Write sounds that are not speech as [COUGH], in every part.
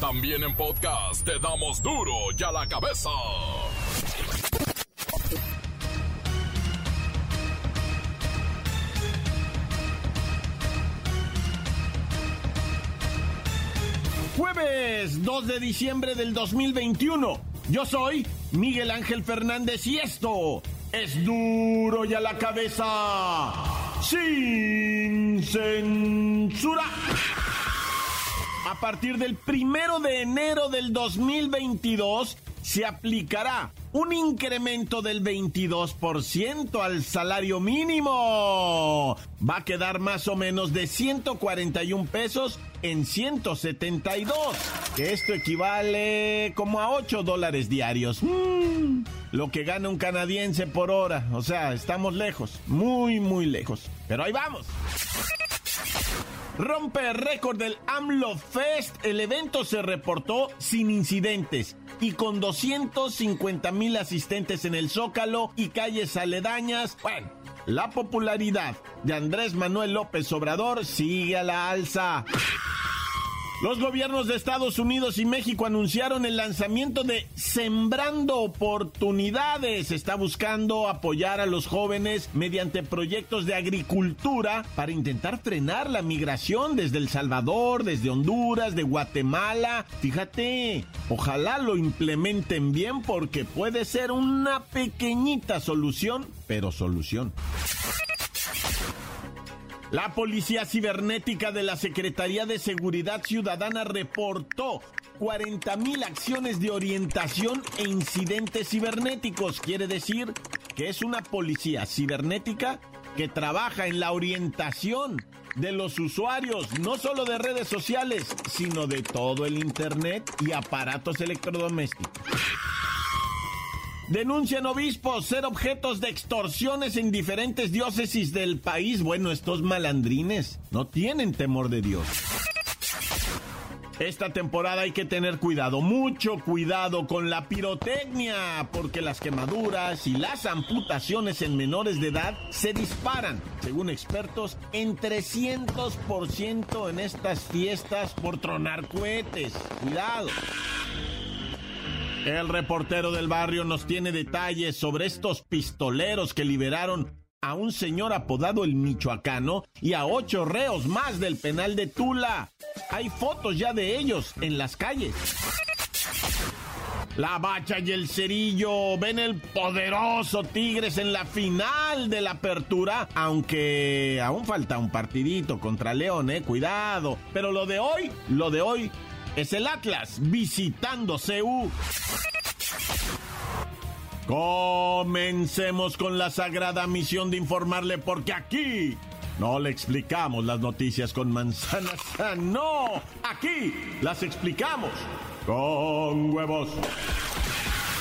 También en podcast te damos duro y a la cabeza. Jueves 2 de diciembre del 2021. Yo soy Miguel Ángel Fernández y esto es duro y a la cabeza. Sin censura. A partir del primero de enero del 2022 se aplicará un incremento del 22% al salario mínimo. Va a quedar más o menos de 141 pesos en 172, que esto equivale como a 8 dólares diarios. Mm, lo que gana un canadiense por hora. O sea, estamos lejos, muy, muy lejos. Pero ahí vamos. Rompe récord del AMLO Fest. El evento se reportó sin incidentes y con 250 mil asistentes en el Zócalo y calles aledañas. Bueno, la popularidad de Andrés Manuel López Obrador sigue a la alza. Los gobiernos de Estados Unidos y México anunciaron el lanzamiento de Sembrando Oportunidades. Está buscando apoyar a los jóvenes mediante proyectos de agricultura para intentar frenar la migración desde El Salvador, desde Honduras, de Guatemala. Fíjate, ojalá lo implementen bien porque puede ser una pequeñita solución, pero solución. La Policía Cibernética de la Secretaría de Seguridad Ciudadana reportó 40 mil acciones de orientación e incidentes cibernéticos. Quiere decir que es una policía cibernética que trabaja en la orientación de los usuarios, no solo de redes sociales, sino de todo el Internet y aparatos electrodomésticos. Denuncian obispos ser objetos de extorsiones en diferentes diócesis del país. Bueno, estos malandrines no tienen temor de Dios. Esta temporada hay que tener cuidado, mucho cuidado con la pirotecnia, porque las quemaduras y las amputaciones en menores de edad se disparan, según expertos, en 300% en estas fiestas por tronar cohetes. Cuidado. El reportero del barrio nos tiene detalles sobre estos pistoleros que liberaron a un señor apodado el Michoacano y a ocho reos más del penal de Tula. Hay fotos ya de ellos en las calles. La Bacha y el Cerillo ven el poderoso Tigres en la final de la apertura, aunque aún falta un partidito contra León, eh, cuidado. Pero lo de hoy, lo de hoy es el Atlas visitando CU. Comencemos con la sagrada misión de informarle porque aquí no le explicamos las noticias con manzanas, [LAUGHS] no, aquí las explicamos con huevos.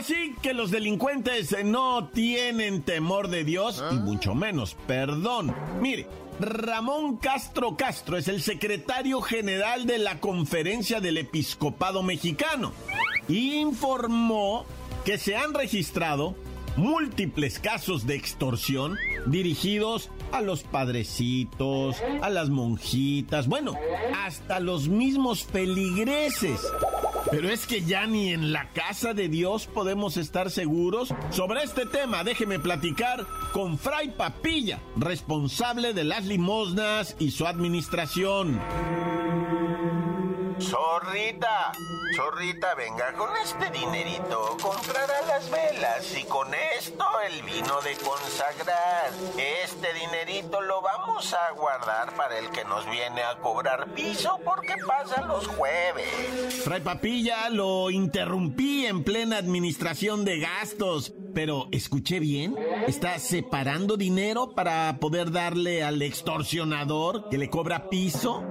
Ahora sí que los delincuentes no tienen temor de Dios y mucho menos perdón. Mire, Ramón Castro Castro es el secretario general de la Conferencia del Episcopado Mexicano. Informó que se han registrado múltiples casos de extorsión dirigidos a los padrecitos, a las monjitas, bueno, hasta los mismos peligreses. Pero es que ya ni en la casa de Dios podemos estar seguros. Sobre este tema, déjeme platicar con Fray Papilla, responsable de las limosnas y su administración. Zorrita, zorrita, venga, con este dinerito comprará las velas y con esto el vino de consagrar. Este dinerito lo vamos a guardar para el que nos viene a cobrar piso porque pasa los jueves. Fray Papilla, lo interrumpí en plena administración de gastos, pero escuché bien, está separando dinero para poder darle al extorsionador que le cobra piso.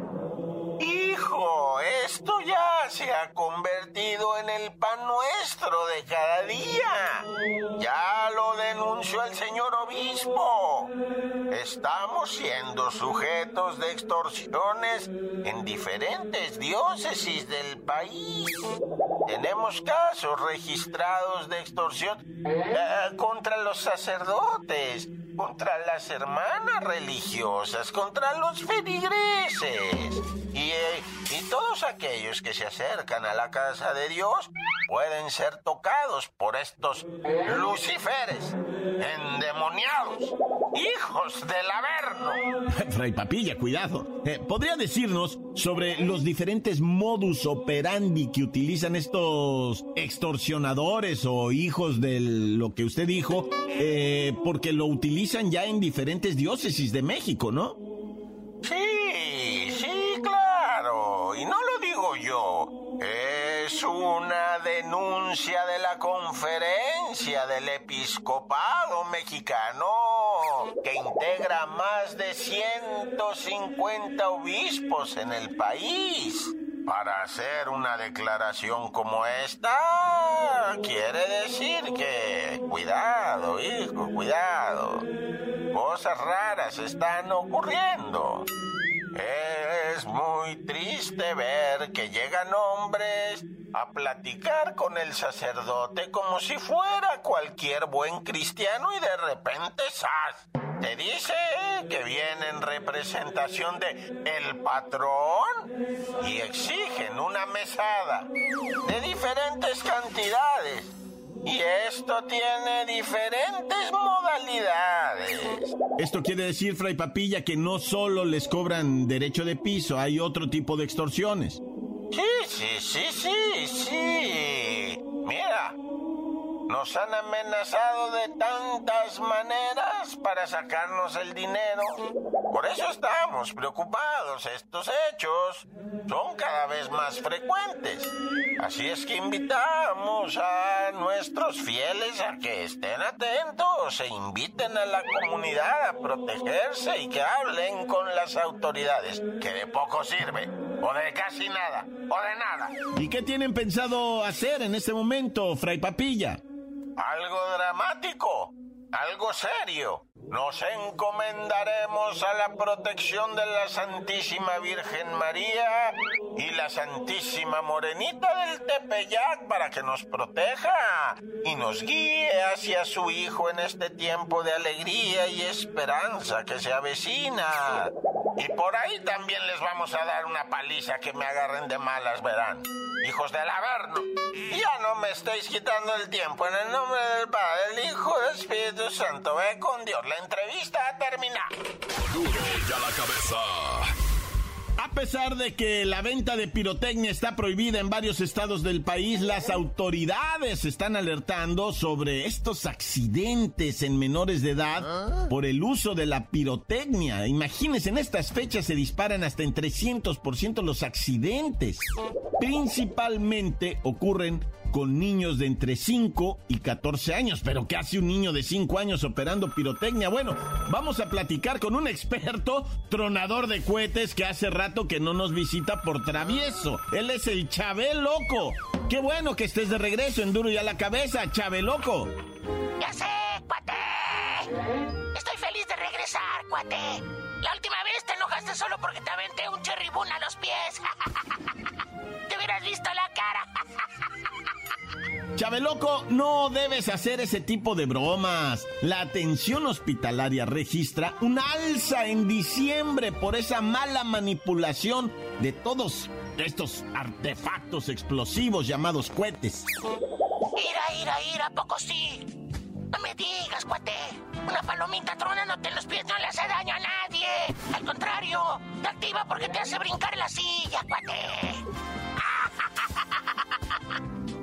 Esto ya se ha convertido en el pan nuestro de cada día. Ya lo denunció el señor obispo. Estamos siendo sujetos de extorsiones en diferentes diócesis del país. Tenemos casos registrados de extorsión eh, contra los sacerdotes, contra las hermanas religiosas, contra los feligreses. Y, eh, y todos aquellos que se acercan a la casa de Dios pueden ser tocados por estos luciferes, endemoniados, hijos del Averno. [LAUGHS] Fray Papilla, cuidado. Eh, ¿Podría decirnos sobre los diferentes modus operandi que utilizan estos extorsionadores o hijos de lo que usted dijo? Eh, porque lo utilizan ya en diferentes diócesis de México, ¿no? Sí, sí, claro. Y no lo digo yo. Es una denuncia de la conferencia del episcopado mexicano que integra más de 150 obispos en el país. Para hacer una declaración como esta, quiere decir que, cuidado, hijo, cuidado, cosas raras están ocurriendo. Es muy triste ver que llegan hombres a platicar con el sacerdote como si fuera cualquier buen cristiano y de repente ¡zas! Te dice que viene en representación de el patrón y exigen una mesada de diferentes cantidades. Y esto tiene diferentes modalidades. Esto quiere decir, Fray Papilla, que no solo les cobran derecho de piso, hay otro tipo de extorsiones. Sí, sí, sí, sí, sí. Mira, nos han amenazado de tantas maneras para sacarnos el dinero. Por eso estamos preocupados. Estos hechos son cada vez más frecuentes. Así es que invitamos a nuestros fieles a que estén atentos e inviten a la comunidad a protegerse y que hablen con las autoridades, que de poco sirve, o de casi nada, o de nada. ¿Y qué tienen pensado hacer en este momento, Fray Papilla? Algo dramático, algo serio. Nos encomendaremos a la protección de la Santísima Virgen María y la Santísima Morenita del Tepeyac para que nos proteja y nos guíe hacia su Hijo en este tiempo de alegría y esperanza que se avecina. Y por ahí también les vamos a dar una paliza que me agarren de malas, verán. Hijos del Averno, ya no me estéis quitando el tiempo. En el nombre del Padre, del Hijo y del Espíritu Santo, ve con Dios. La entrevista ha terminado. Duro ya la cabeza. A pesar de que la venta de pirotecnia está prohibida en varios estados del país, las autoridades están alertando sobre estos accidentes en menores de edad por el uso de la pirotecnia. Imagínense, en estas fechas se disparan hasta en 300% los accidentes. Principalmente ocurren con niños de entre 5 y 14 años. Pero ¿qué hace un niño de 5 años operando pirotecnia? Bueno, vamos a platicar con un experto tronador de cohetes que hace rato que no nos visita por travieso. Él es el Chabel Loco. Qué bueno que estés de regreso en Duro y a la cabeza, Chabel Loco. Ya sé, cuate. Estoy feliz de regresar, cuate. La última vez te enojaste solo porque te aventé un cherribún a los pies. [LAUGHS] hubieras visto la cara. Chabeloco, no debes hacer ese tipo de bromas. La atención hospitalaria registra un alza en diciembre por esa mala manipulación de todos estos artefactos explosivos llamados cohetes. Ira, ira, ira, poco sí. No me digas, cuate. Una palomita tronándote en los pies no le hace daño a nadie. Al contrario, te activa porque te hace brincar la silla, cuate.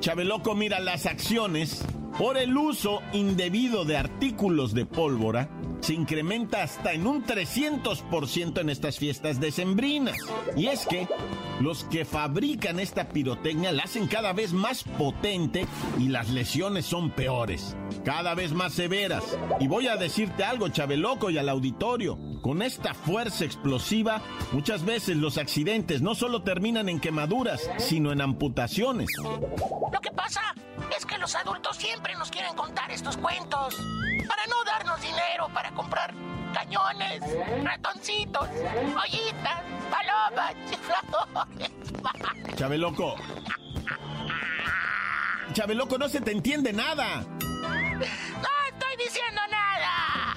Chabeloco mira las acciones por el uso indebido de artículos de pólvora se incrementa hasta en un 300% en estas fiestas decembrinas. Y es que los que fabrican esta pirotecnia la hacen cada vez más potente y las lesiones son peores, cada vez más severas. Y voy a decirte algo, Chabeloco y al auditorio, Con esta fuerza explosiva, muchas veces los accidentes no solo terminan en quemaduras, sino en amputaciones. Lo que pasa es que los adultos siempre nos quieren contar estos cuentos para no darnos dinero para comprar cañones, ratoncitos, ollitas, palomas, [LAUGHS] flores. Chabeloco. Chabeloco, no se te entiende nada. No estoy diciendo nada.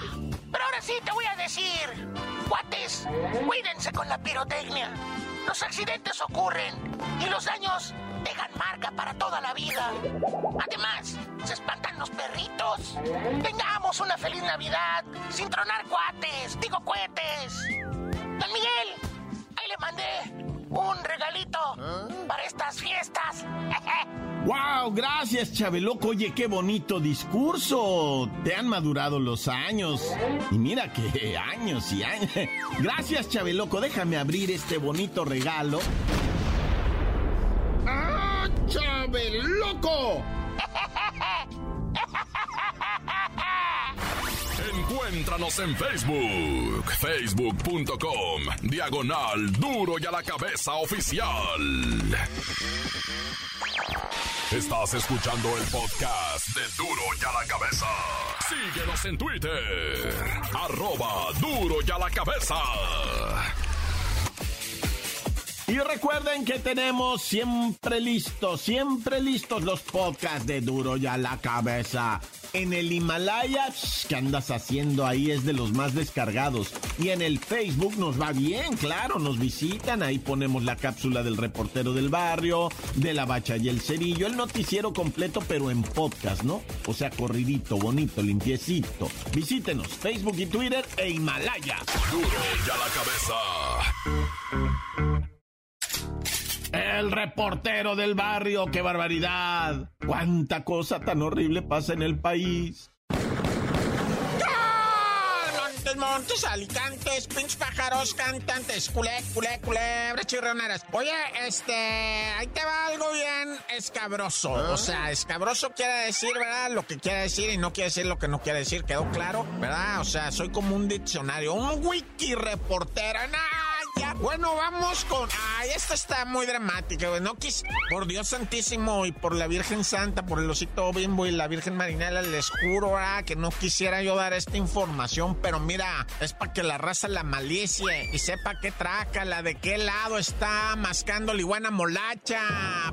Pero ahora sí te voy a decir. Cuates, cuídense con la pirotecnia. Los accidentes ocurren y los daños dejan marca para toda la vida. Además, se espantan los perritos. Tengamos una feliz Navidad sin tronar cuates, digo cohetes. Don Miguel, ahí le mandé un regalito para estas fiestas. [LAUGHS] ¡Wow! Gracias, Chabeloco. Oye, qué bonito discurso. Te han madurado los años. Y mira que [LAUGHS] años y años. [LAUGHS] Gracias, Chabeloco. Déjame abrir este bonito regalo. Encuéntranos en Facebook, facebook.com, diagonal duro y a la cabeza oficial. Estás escuchando el podcast de duro y a la cabeza. Síguenos en Twitter, arroba duro y a la cabeza. Y recuerden que tenemos siempre listos, siempre listos los podcasts de Duro y a la cabeza. En el Himalaya, ¿qué andas haciendo ahí? Es de los más descargados. Y en el Facebook nos va bien, claro, nos visitan. Ahí ponemos la cápsula del reportero del barrio, de la bacha y el cerillo. El noticiero completo, pero en podcast, ¿no? O sea, corridito, bonito, limpiecito. Visítenos, Facebook y Twitter e Himalaya. Duro y a la cabeza. El reportero del barrio, qué barbaridad. Cuánta cosa tan horrible pasa en el país. Montes, montes, alicantes, pinches pájaros, cantantes, culé, culé, culebras, chirroneras. Oye, este, ahí te va algo bien escabroso. O sea, escabroso quiere decir, ¿verdad? Lo que quiere decir y no quiere decir lo que no quiere decir. ¿Quedó claro? ¿Verdad? O sea, soy como un diccionario, un wiki reportero. ¡Nah! Bueno, vamos con. Ay, esta está muy dramática, güey. No quis. Por Dios Santísimo y por la Virgen Santa, por el osito bimbo y la Virgen Marinela, les juro ah, que no quisiera yo dar esta información, pero mira, es para que la raza la malicie y sepa qué traca, la de qué lado está mascando la iguana molacha.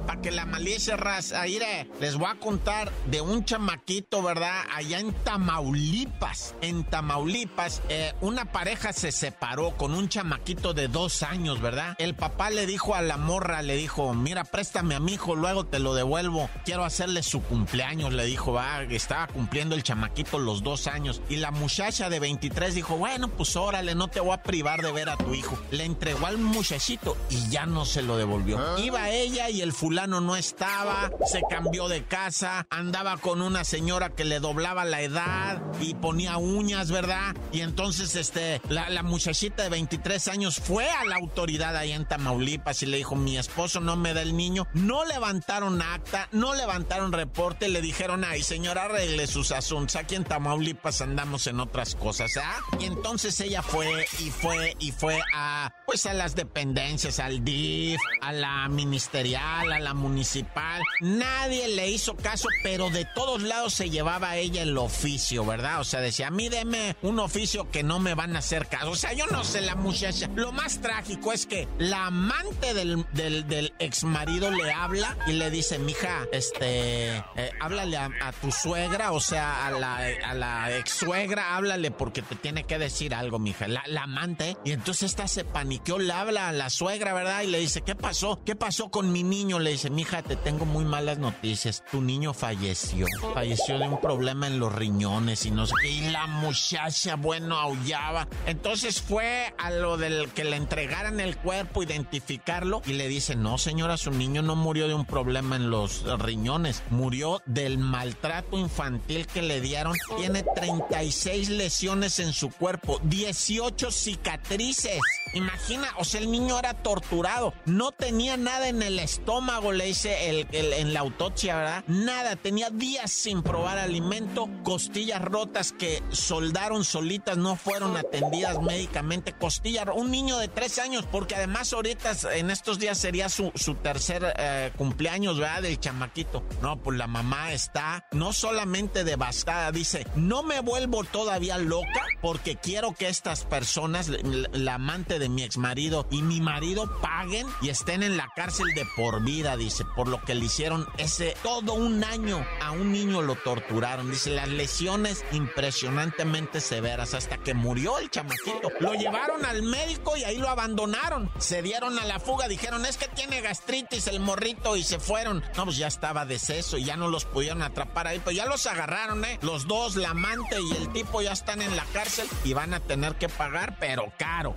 Para que la malicie raza. Mire, les voy a contar de un chamaquito, ¿verdad? Allá en Tamaulipas. En Tamaulipas, eh, una pareja se separó con un chamaquito de dos años, ¿verdad? El papá le dijo a la morra, le dijo, mira, préstame a mi hijo, luego te lo devuelvo. Quiero hacerle su cumpleaños, le dijo, va, estaba cumpliendo el chamaquito los dos años. Y la muchacha de 23 dijo, bueno, pues órale, no te voy a privar de ver a tu hijo. Le entregó al muchachito y ya no se lo devolvió. Iba ella y el fulano no estaba, se cambió de casa, andaba con una señora que le doblaba la edad y ponía uñas, ¿verdad? Y entonces, este, la, la muchachita de 23 años fue a la autoridad ahí en Tamaulipas y le dijo, mi esposo no me da el niño. No levantaron acta, no levantaron reporte, le dijeron, ay señora, arregle sus asuntos. Aquí en Tamaulipas andamos en otras cosas, ¿ah? Y entonces ella fue y fue y fue a, pues a las dependencias, al DIF, a la ministerial, a la municipal. Nadie le hizo caso, pero de todos lados se llevaba ella el oficio, ¿verdad? O sea, decía, a mí deme un oficio que no me van a hacer caso. O sea, yo no sé la muchacha. Lo más trágico es que la amante del, del, del ex marido le habla y le dice, mija, este, eh, háblale a, tu suegra, o sea, a la, a la ex suegra, háblale porque te tiene que decir algo, mija. La, amante. Y entonces esta se paniqueó, le habla a la suegra, ¿verdad? Y le dice, ¿qué pasó? ¿Qué pasó con mi niño? Le dice, mija, te tengo muy malas noticias. Tu niño falleció. Falleció de un problema en los riñones y no. Y la muchacha, bueno, aullaba. Entonces fue a lo del que le entregaran el cuerpo, identificarlo, y le dice, no señora, su niño no murió de un problema en los riñones, murió del maltrato infantil que le dieron. Tiene 36 lesiones en su cuerpo, 18 cicatrices. Imagina, o sea, el niño era torturado, no tenía nada en el estómago, le dice el, en la autopsia, ¿verdad? Nada, tenía días sin probar alimento, costillas rotas que soldaron solitas, no fueron atendidas médicamente, costillas, un niño de tres años, porque además ahorita en estos días sería su, su tercer eh, cumpleaños, ¿verdad? Del chamaquito. No, pues la mamá está no solamente devastada, dice, no me vuelvo todavía loca porque quiero que estas personas, la amante de mi ex marido y mi marido paguen y estén en la cárcel de por vida, dice, por lo que le hicieron ese todo un año a un niño lo torturaron. Dice, las lesiones impresionantemente severas hasta que murió el chamaquito. Lo llevaron al médico y ahí lo abandonaron. Se dieron a la fuga, dijeron, es que tiene gastritis el morrito y se fueron. No, pues ya estaba deceso y ya no los pudieron atrapar ahí, pues ya los agarraron, ¿eh? Los dos, la amante y el tipo ya están en la cárcel y van a tener que pagar, pero caro.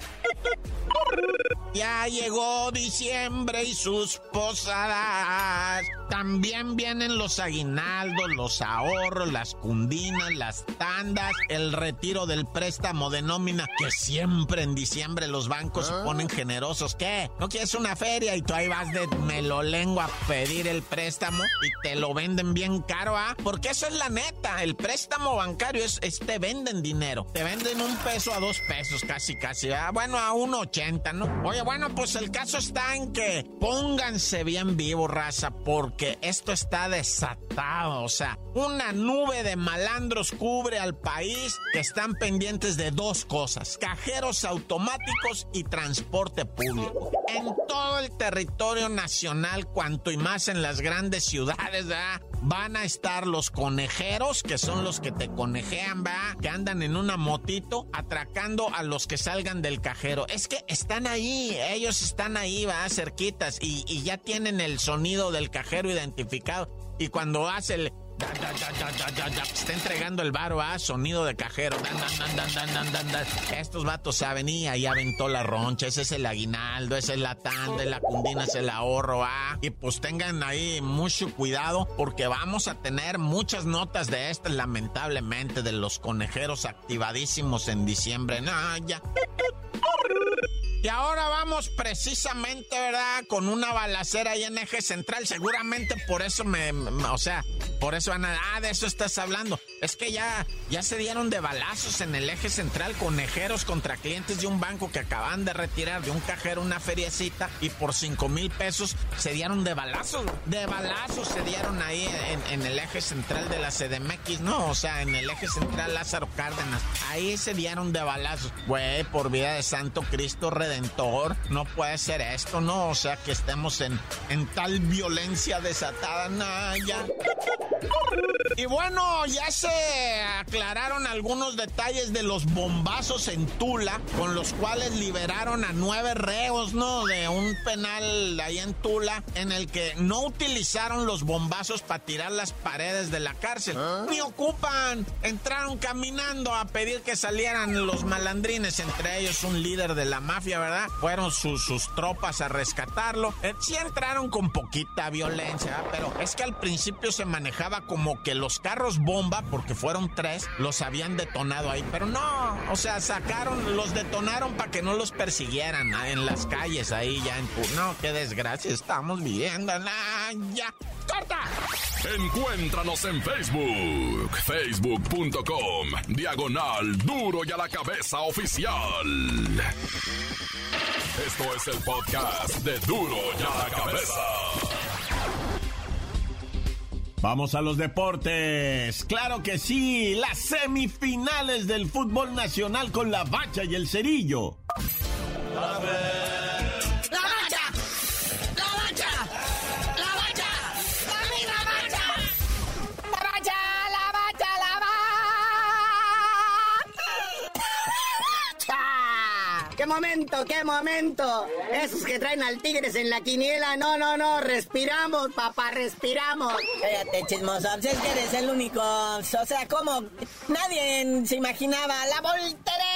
Ya llegó diciembre y sus posadas. También vienen los aguinaldos, los ahorros, las cundinas, las tandas, el retiro del préstamo de nómina, que siempre en diciembre los bancos se ponen generosos. ¿Qué? ¿No quieres una feria y tú ahí vas de melolengo a pedir el préstamo y te lo venden bien caro, ah? Porque eso es la neta. El préstamo bancario es, te venden dinero. Te venden un peso a dos pesos, casi, casi. ¿ah? Bueno, a un ochenta, ¿no? Oye, bueno, pues el caso está en que pónganse bien vivo, raza, porque esto está desatado. O sea, una nube de malandros cubre al país que están pendientes de dos cosas: cajeros automáticos y transporte público. En todo el territorio nacional, cuanto y más en las grandes ciudades, ¿verdad? Van a estar los conejeros, que son los que te conejean, va, que andan en una motito atracando a los que salgan del cajero. Es que están ahí, ellos están ahí, va, cerquitas, y, y ya tienen el sonido del cajero identificado. Y cuando hace el Está entregando el varo a sonido de cajero. Estos vatos saben y ahí aventó la roncha. Ese es el aguinaldo, esa es la tanda, la cundina es el ahorro. Ah. Y pues tengan ahí mucho cuidado porque vamos a tener muchas notas de estas, lamentablemente, de los conejeros activadísimos en diciembre. No, ya. Y ahora vamos precisamente, ¿verdad? Con una balacera ahí en eje central. Seguramente por eso me, o sea, por eso van a, ah, de eso estás hablando. Es que ya, ya se dieron de balazos en el eje central conejeros contra clientes de un banco que acaban de retirar de un cajero una feriecita y por cinco mil pesos se dieron de balazos. De balazos se dieron ahí en, el eje central de la CDMX, no, o sea, en el eje central Lázaro Cárdenas. Ahí se dieron de balazos. Güey, por vida de Santo Cristo no puede ser esto, ¿no? O sea, que estemos en, en tal violencia desatada, Naya. Y bueno, ya se aclararon algunos detalles de los bombazos en Tula, con los cuales liberaron a nueve reos, ¿no? De un penal ahí en Tula, en el que no utilizaron los bombazos para tirar las paredes de la cárcel. ¿Ah? Ni ocupan. Entraron caminando a pedir que salieran los malandrines, entre ellos un líder de la mafia, ¿verdad? Fueron sus, sus tropas a rescatarlo. Eh, sí entraron con poquita violencia, pero es que al principio se manejaba como que los carros bomba, porque fueron tres, los habían detonado ahí. Pero no, o sea, sacaron, los detonaron para que no los persiguieran en las calles ahí ya en... No, qué desgracia estamos viviendo. ya. ¡Corta! Encuéntranos en Facebook, facebook.com, diagonal duro y a la cabeza oficial. Esto es el podcast de duro y a la cabeza. Vamos a los deportes. Claro que sí, las semifinales del fútbol nacional con la bacha y el cerillo. Momento, qué momento. Esos que traen al Tigres en la quiniela, no, no, no, respiramos, papá, respiramos. Cállate, chismoso, es que eres el único. O sea, como nadie se imaginaba la voltereta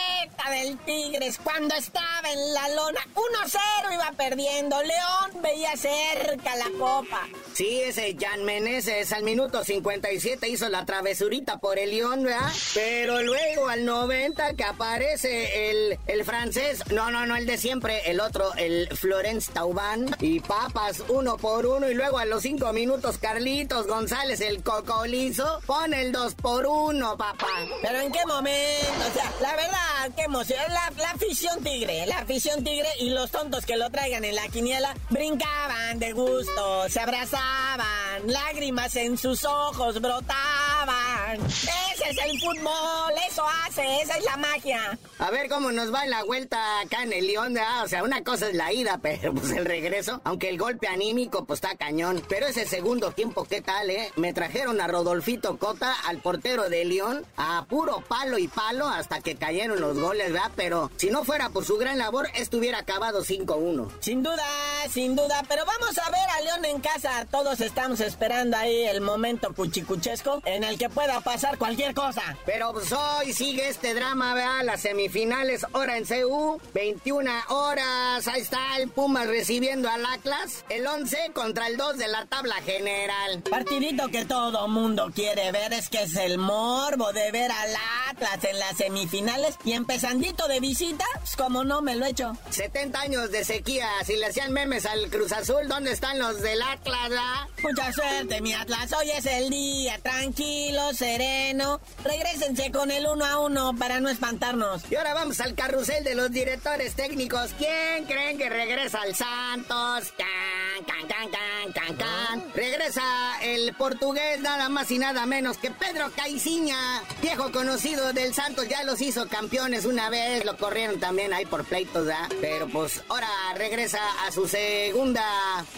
del Tigres cuando estaba en la lona. 1-0 iba perdiendo. León veía cerca la copa. Sí, ese Jan Meneses al minuto 57 hizo la travesurita por el León, ¿verdad? Pero luego al 90 que aparece el, el francés, no, no, no, el de siempre, el otro, el Florence Tauban, y papas uno por uno, y luego a los cinco minutos Carlitos González, el cocolizo, pone el dos por uno, papá. Pero en qué momento, o sea, la verdad, qué la, afición tigre, la afición tigre y los tontos que lo traigan en la quiniela brincaban de gusto, se abrazaban, lágrimas en sus ojos brotaban. Ese es el fútbol, eso hace, esa es la magia. A ver cómo nos va la vuelta acá en el León, ¿verdad? O sea, una cosa es la ida, [LAUGHS] pero pues el regreso, aunque el golpe anímico pues está cañón. Pero ese segundo tiempo, ¿qué tal, eh? Me trajeron a Rodolfito Cota, al portero de León, a puro palo y palo hasta que cayeron los goles, ¿verdad? Pero si no fuera por su gran labor, estuviera acabado 5-1. Sin duda, sin duda, pero vamos a ver a León en casa. Todos estamos esperando ahí el momento cuchicuchesco en el que pueda pasar cualquier cosa. Pero pues hoy sigue este drama, ¿verdad? Las semifinales, hora en CU, 21 horas. Ahí está el Pumas recibiendo al Atlas, el 11 contra el 2 de la tabla general. Partidito que todo mundo quiere ver es que es el morbo de ver al Atlas en las semifinales y empezandito de visita, como no me lo he hecho. 70 años de sequía, si le hacían memes al Cruz Azul, ¿dónde están los del Atlas, ah? Mucha suerte, mi Atlas. Hoy es el día, tranquilo, sereno. Regrésense con el uno a uno para no espantarnos. Y ahora vamos al carrusel de los directores técnicos. ¿Quién creen que regresa al Santos? Can, can, can, can, can, can. Regresa el portugués nada más y nada menos que Pedro Caiciña, viejo conocido del Santos, ya los hizo campeones una vez, lo corrieron también ahí por pleitos, ¿verdad? Pero pues ahora regresa a su segunda,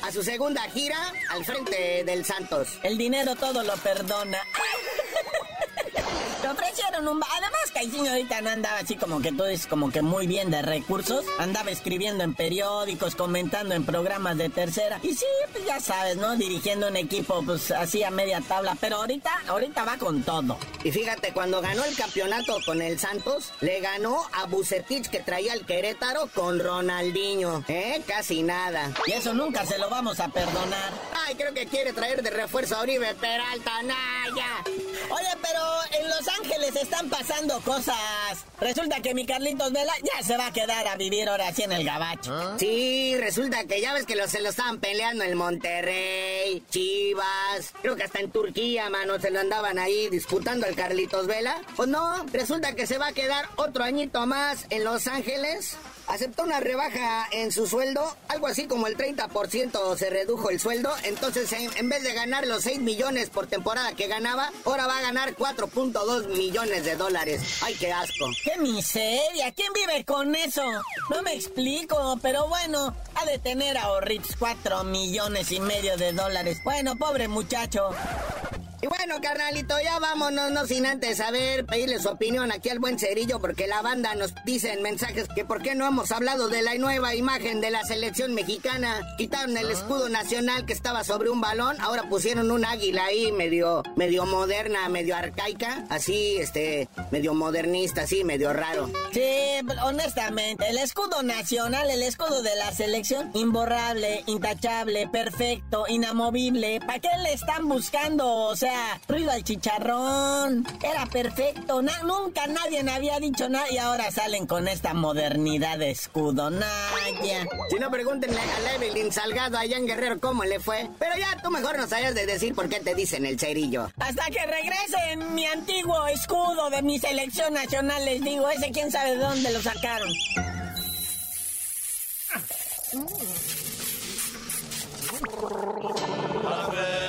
a su segunda gira al frente del Santos. El dinero todo lo perdona. [LAUGHS] Te ofrecieron un... Además, Caixinho ahorita no andaba así como que tú dices, como que muy bien de recursos. Andaba escribiendo en periódicos, comentando en programas de tercera. Y sí, pues ya sabes, ¿no? Dirigiendo un equipo, pues así a media tabla. Pero ahorita, ahorita va con todo. Y fíjate, cuando ganó el campeonato con el Santos, le ganó a Bucetich que traía el Querétaro con Ronaldinho. ¿Eh? Casi nada. Y eso nunca se lo vamos a perdonar. Ay, creo que quiere traer de refuerzo a Oribe Peralta, Naya. Oye, pero en Los Ángeles están pasando cosas. Resulta que mi Carlitos Vela ya se va a quedar a vivir ahora sí en el gabacho. Sí, resulta que ya ves que se lo estaban peleando en Monterrey, Chivas, creo que hasta en Turquía, mano, se lo andaban ahí disputando el Carlitos Vela. Pues no, resulta que se va a quedar otro añito más en Los Ángeles. Aceptó una rebaja en su sueldo, algo así como el 30% se redujo el sueldo, entonces en, vez de ganar los 6 millones por temporada que ganaba, ahora va a ganar 4.2 millones de dólares. Ay, qué asco. ¡Qué miseria! ¿Quién vive con eso? No me explico, pero bueno, ha de tener ahorritos 4 millones y medio de dólares. Bueno, pobre muchacho. Y bueno, carnalito, ya vámonos, no sin antes saber, pedirle su opinión aquí al buen cerillo, porque la banda nos dice en mensajes que por qué no hemos hablado de la nueva imagen de la selección mexicana. Quitaron el escudo nacional que estaba sobre un balón, ahora pusieron un águila ahí medio, medio moderna, medio arcaica, así, este, medio modernista, así, medio raro. Sí, honestamente, el escudo nacional, el escudo de la selección, imborrable, intachable, perfecto, inamovible. ¿Para qué le están buscando? Sea, ruido al chicharrón. Era perfecto. Na- nunca nadie me había dicho nada y ahora salen con esta modernidad de escudo. Naya. Si no, pregúntenle a Evelyn Salgado allá en Guerrero cómo le fue. Pero ya tú mejor no sabías de decir por qué te dicen el cerillo. Hasta que regresen mi antiguo escudo de mi selección nacional, les digo, ese quién sabe de dónde lo sacaron. ¡La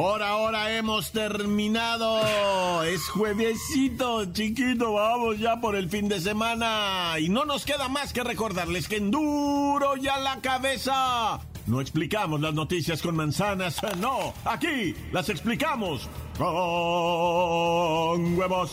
Por ahora hemos terminado. Es juevesito, chiquito. Vamos ya por el fin de semana. Y no nos queda más que recordarles que en duro ya la cabeza. No explicamos las noticias con manzanas, no. Aquí las explicamos con huevos.